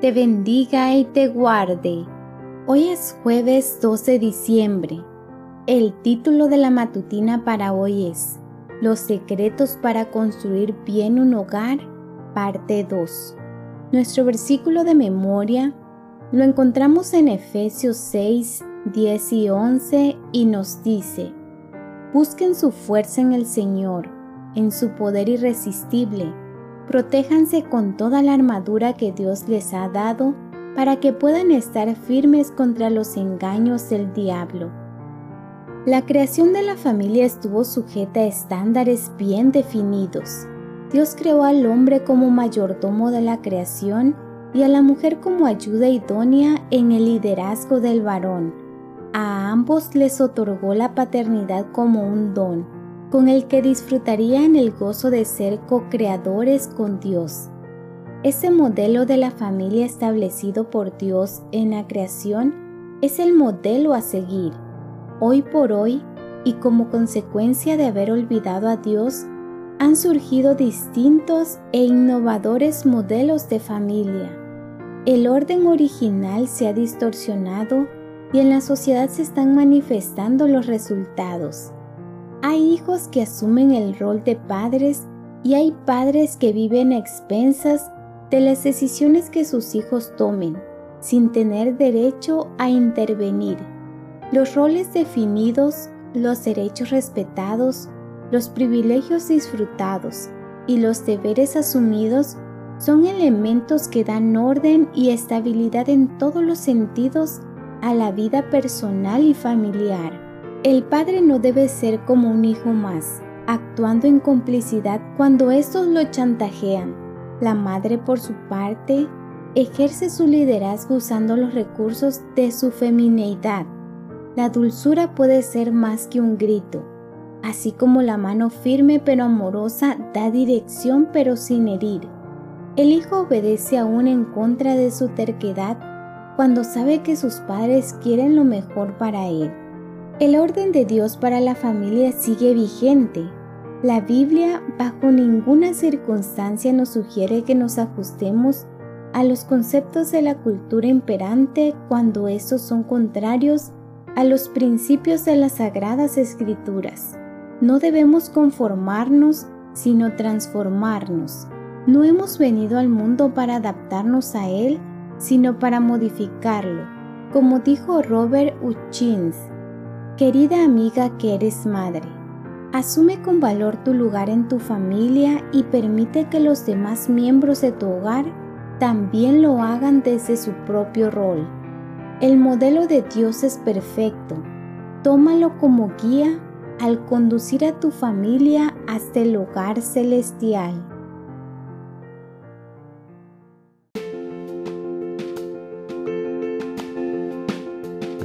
te bendiga y te guarde. Hoy es jueves 12 de diciembre. El título de la matutina para hoy es Los secretos para construir bien un hogar, parte 2. Nuestro versículo de memoria lo encontramos en Efesios 6, 10 y 11 y nos dice, Busquen su fuerza en el Señor, en su poder irresistible, protéjanse con toda la armadura que Dios les ha dado para que puedan estar firmes contra los engaños del diablo. La creación de la familia estuvo sujeta a estándares bien definidos. Dios creó al hombre como mayordomo de la creación y a la mujer como ayuda idónea en el liderazgo del varón. A ambos les otorgó la paternidad como un don, con el que disfrutarían el gozo de ser co-creadores con Dios. Ese modelo de la familia establecido por Dios en la creación es el modelo a seguir. Hoy por hoy, y como consecuencia de haber olvidado a Dios, han surgido distintos e innovadores modelos de familia. El orden original se ha distorsionado y en la sociedad se están manifestando los resultados. Hay hijos que asumen el rol de padres y hay padres que viven a expensas de las decisiones que sus hijos tomen, sin tener derecho a intervenir. Los roles definidos, los derechos respetados, los privilegios disfrutados y los deberes asumidos son elementos que dan orden y estabilidad en todos los sentidos a la vida personal y familiar. El padre no debe ser como un hijo más, actuando en complicidad cuando estos lo chantajean. La madre, por su parte, ejerce su liderazgo usando los recursos de su femineidad. La dulzura puede ser más que un grito, así como la mano firme pero amorosa da dirección pero sin herir. El hijo obedece aún en contra de su terquedad cuando sabe que sus padres quieren lo mejor para él. El orden de Dios para la familia sigue vigente. La Biblia bajo ninguna circunstancia nos sugiere que nos ajustemos a los conceptos de la cultura imperante cuando estos son contrarios a los principios de las sagradas escrituras. No debemos conformarnos, sino transformarnos. No hemos venido al mundo para adaptarnos a él, sino para modificarlo. Como dijo Robert Hutchins, querida amiga que eres madre, asume con valor tu lugar en tu familia y permite que los demás miembros de tu hogar también lo hagan desde su propio rol. El modelo de Dios es perfecto. Tómalo como guía al conducir a tu familia hasta el hogar celestial.